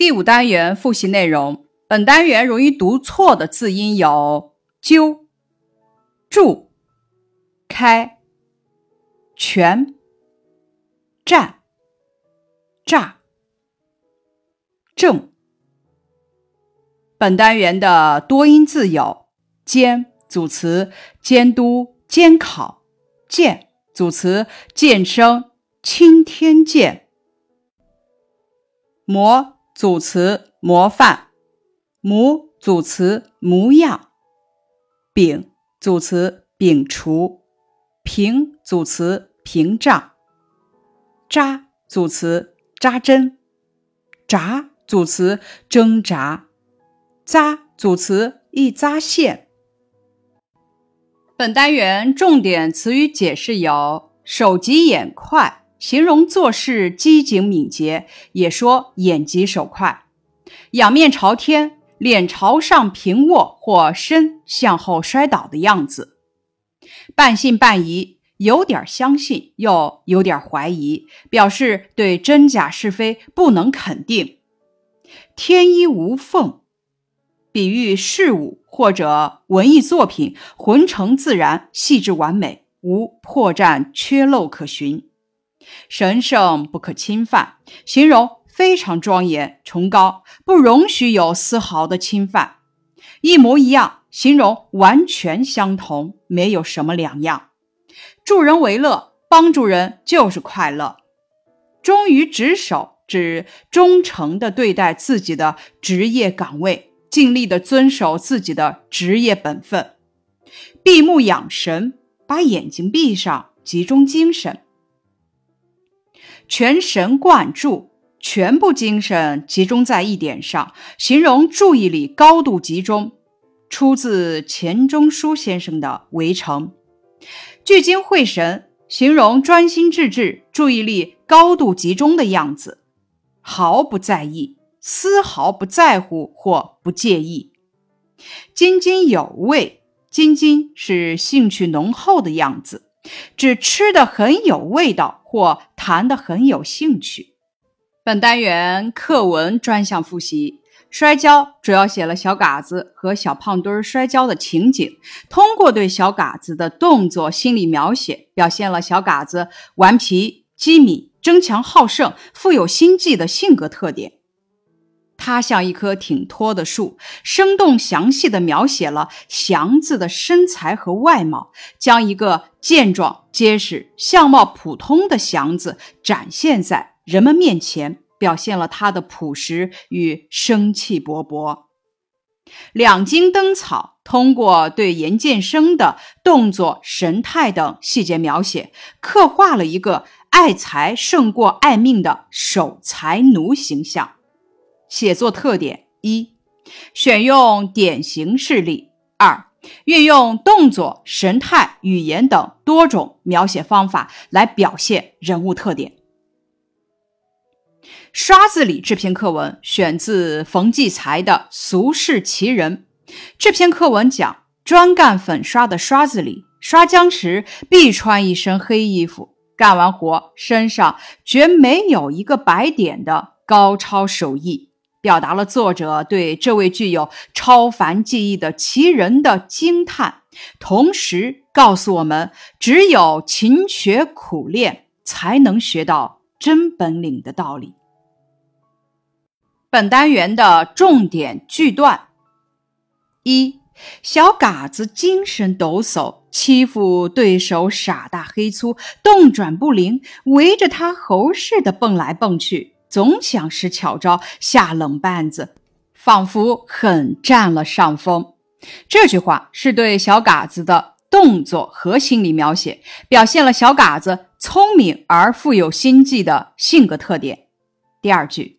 第五单元复习内容。本单元容易读错的字音有：揪、住、开、全、站、炸、正。本单元的多音字有：监组词监督、监考；健组词健身、青天健；模组词模范。模组词模样，丙组词摒除，屏组词屏障，扎组词扎针，扎组词挣扎，扎组词一扎线。本单元重点词语解释有：手疾眼快，形容做事机警敏捷，也说眼疾手快；仰面朝天。脸朝上平卧或身向后摔倒的样子，半信半疑，有点相信又有点怀疑，表示对真假是非不能肯定。天衣无缝，比喻事物或者文艺作品浑成自然、细致完美，无破绽缺漏可寻。神圣不可侵犯，形容。非常庄严崇高，不容许有丝毫的侵犯。一模一样，形容完全相同，没有什么两样。助人为乐，帮助人就是快乐。忠于职守，指忠诚的对待自己的职业岗位，尽力的遵守自己的职业本分。闭目养神，把眼睛闭上，集中精神，全神贯注。全部精神集中在一点上，形容注意力高度集中，出自钱钟书先生的《围城》。聚精会神，形容专心致志、注意力高度集中的样子，毫不在意，丝毫不在乎或不介意。津津有味，津津是兴趣浓厚的样子，只吃的很有味道或谈的很有兴趣。本单元课文专项复习：摔跤主要写了小嘎子和小胖墩摔跤的情景，通过对小嘎子的动作心理描写，表现了小嘎子顽皮、机敏、争强好胜、富有心计的性格特点。他像一棵挺脱的树，生动详细地描写了祥子的身材和外貌，将一个健壮、结实、相貌普通的祥子展现在。人们面前表现了他的朴实与生气勃勃。两京灯草通过对严建生的动作、神态等细节描写，刻画了一个爱财胜过爱命的守财奴形象。写作特点一：选用典型事例；二、运用动作、神态、语言等多种描写方法来表现人物特点。刷子李这篇课文选自冯骥才的《俗世奇人》。这篇课文讲专干粉刷的刷子李，刷浆时必穿一身黑衣服，干完活身上绝没有一个白点的高超手艺，表达了作者对这位具有超凡技艺的奇人的惊叹，同时告诉我们，只有勤学苦练，才能学到真本领的道理。本单元的重点句段：一小嘎子精神抖擞，欺负对手傻大黑粗，动转不灵，围着他猴似的蹦来蹦去，总想使巧招下冷绊子，仿佛很占了上风。这句话是对小嘎子的动作和心理描写，表现了小嘎子聪明而富有心计的性格特点。第二句。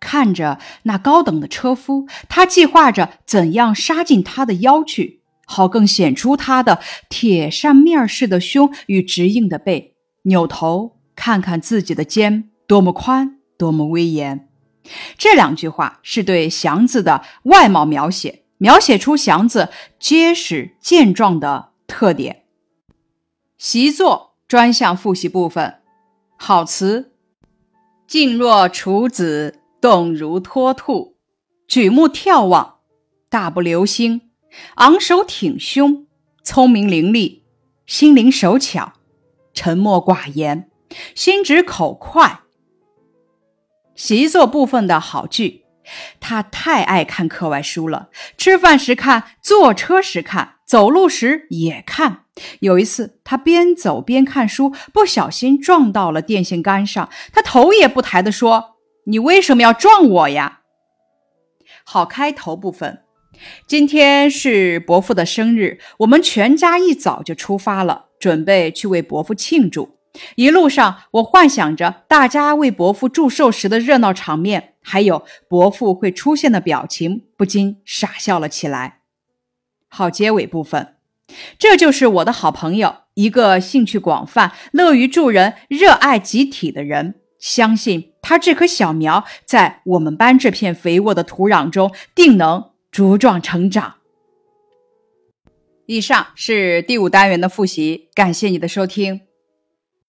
看着那高等的车夫，他计划着怎样杀进他的腰去，好更显出他的铁扇面似的胸与直硬的背。扭头看看自己的肩，多么宽，多么威严。这两句话是对祥子的外貌描写，描写出祥子结实健壮的特点。习作专项复习部分，好词：静若处子。动如脱兔，举目眺望，大步流星，昂首挺胸，聪明伶俐，心灵手巧，沉默寡言，心直口快。习作部分的好句。他太爱看课外书了，吃饭时看，坐车时看，走路时也看。有一次，他边走边看书，不小心撞到了电线杆上，他头也不抬地说：“你为什么要撞我呀？”好开头部分，今天是伯父的生日，我们全家一早就出发了，准备去为伯父庆祝。一路上，我幻想着大家为伯父祝寿时的热闹场面，还有伯父会出现的表情，不禁傻笑了起来。好，结尾部分，这就是我的好朋友，一个兴趣广泛、乐于助人、热爱集体的人。相信他这棵小苗，在我们班这片肥沃的土壤中，定能茁壮成长。以上是第五单元的复习，感谢你的收听。